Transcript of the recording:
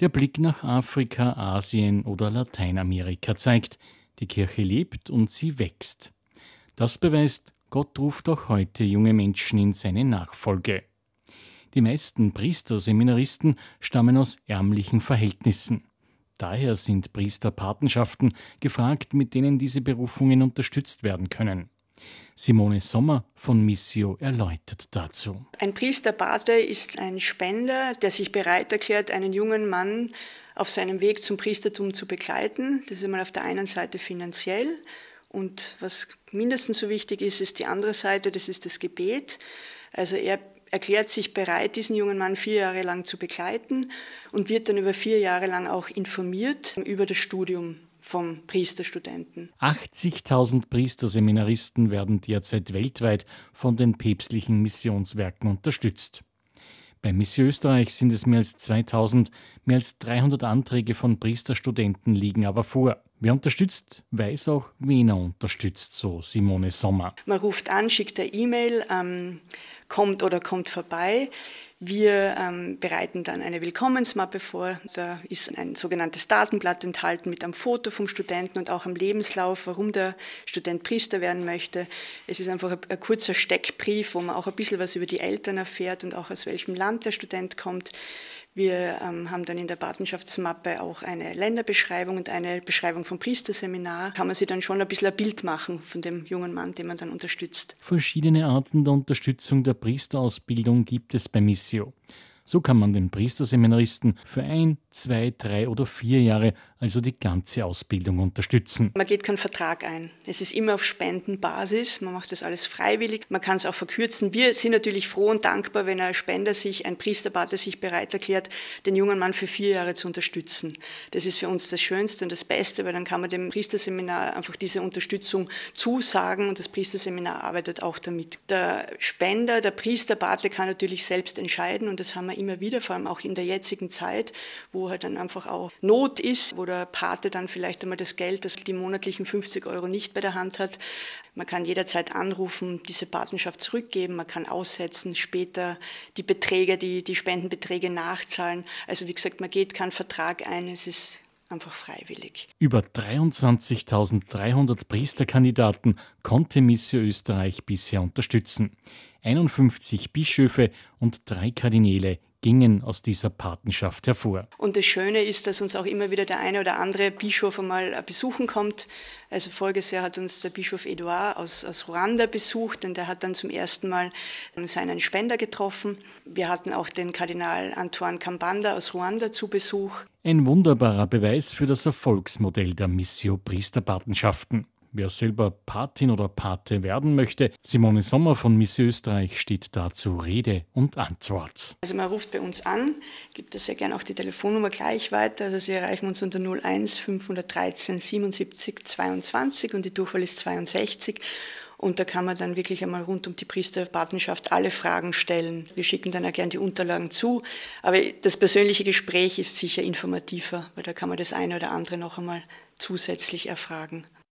Der Blick nach Afrika, Asien oder Lateinamerika zeigt, die Kirche lebt und sie wächst. Das beweist, Gott ruft auch heute junge Menschen in seine Nachfolge. Die meisten Priesterseminaristen stammen aus ärmlichen Verhältnissen. Daher sind Priesterpatenschaften gefragt, mit denen diese Berufungen unterstützt werden können. Simone Sommer von Missio erläutert dazu. Ein Priesterpate ist ein Spender, der sich bereit erklärt, einen jungen Mann auf seinem Weg zum Priestertum zu begleiten. Das ist einmal auf der einen Seite finanziell und was mindestens so wichtig ist, ist die andere Seite, das ist das Gebet. Also er erklärt sich bereit, diesen jungen Mann vier Jahre lang zu begleiten und wird dann über vier Jahre lang auch informiert über das Studium vom Priesterstudenten. 80.000 Priesterseminaristen werden derzeit weltweit von den päpstlichen Missionswerken unterstützt. Bei Mission Österreich sind es mehr als 2000, mehr als 300 Anträge von Priesterstudenten liegen aber vor. Wer unterstützt, weiß auch, wen er unterstützt, so Simone Sommer. Man ruft an, schickt eine E-Mail, ähm, kommt oder kommt vorbei. Wir ähm, bereiten dann eine Willkommensmappe vor. Da ist ein sogenanntes Datenblatt enthalten mit einem Foto vom Studenten und auch am Lebenslauf, warum der Student Priester werden möchte. Es ist einfach ein, ein kurzer Steckbrief, wo man auch ein bisschen was über die Eltern erfährt und auch aus welchem Land der Student kommt. Wir ähm, haben dann in der Patenschaftsmappe auch eine Länderbeschreibung und eine Beschreibung vom Priesterseminar. Kann man sich dann schon ein bisschen ein Bild machen von dem jungen Mann, den man dann unterstützt. Verschiedene Arten der Unterstützung der Priesterausbildung gibt es bei Missio. So kann man den Priesterseminaristen für ein, zwei, drei oder vier Jahre, also die ganze Ausbildung unterstützen. Man geht keinen Vertrag ein. Es ist immer auf Spendenbasis. Man macht das alles freiwillig. Man kann es auch verkürzen. Wir sind natürlich froh und dankbar, wenn ein Spender sich, ein Priesterpater sich bereit erklärt, den jungen Mann für vier Jahre zu unterstützen. Das ist für uns das Schönste und das Beste, weil dann kann man dem Priesterseminar einfach diese Unterstützung zusagen und das Priesterseminar arbeitet auch damit. Der Spender, der Priesterpate kann natürlich selbst entscheiden und das haben wir immer wieder, vor allem auch in der jetzigen Zeit, wo halt dann einfach auch Not ist, wo der Pate dann vielleicht einmal das Geld, das die monatlichen 50 Euro nicht bei der Hand hat. Man kann jederzeit anrufen, diese Patenschaft zurückgeben, man kann aussetzen, später die Beträge, die, die Spendenbeträge nachzahlen. Also wie gesagt, man geht keinen Vertrag ein, es ist einfach freiwillig. Über 23.300 Priesterkandidaten konnte Missio Österreich bisher unterstützen. 51 Bischöfe und drei Kardinäle gingen aus dieser Patenschaft hervor. Und das Schöne ist, dass uns auch immer wieder der eine oder andere Bischof einmal besuchen kommt. Also voriges Jahr hat uns der Bischof Edouard aus, aus Ruanda besucht und der hat dann zum ersten Mal seinen Spender getroffen. Wir hatten auch den Kardinal Antoine Kambanda aus Ruanda zu Besuch. Ein wunderbarer Beweis für das Erfolgsmodell der Missio Priesterpatenschaften. Wer selber Patin oder Pate werden möchte, Simone Sommer von Miss Österreich steht dazu Rede und Antwort. Also man ruft bei uns an, gibt das sehr gerne auch die Telefonnummer gleich weiter. Also Sie erreichen uns unter 01 513 77 22 und die Durchwahl ist 62. Und da kann man dann wirklich einmal rund um die Priesterpatenschaft alle Fragen stellen. Wir schicken dann auch gerne die Unterlagen zu. Aber das persönliche Gespräch ist sicher informativer, weil da kann man das eine oder andere noch einmal zusätzlich erfragen.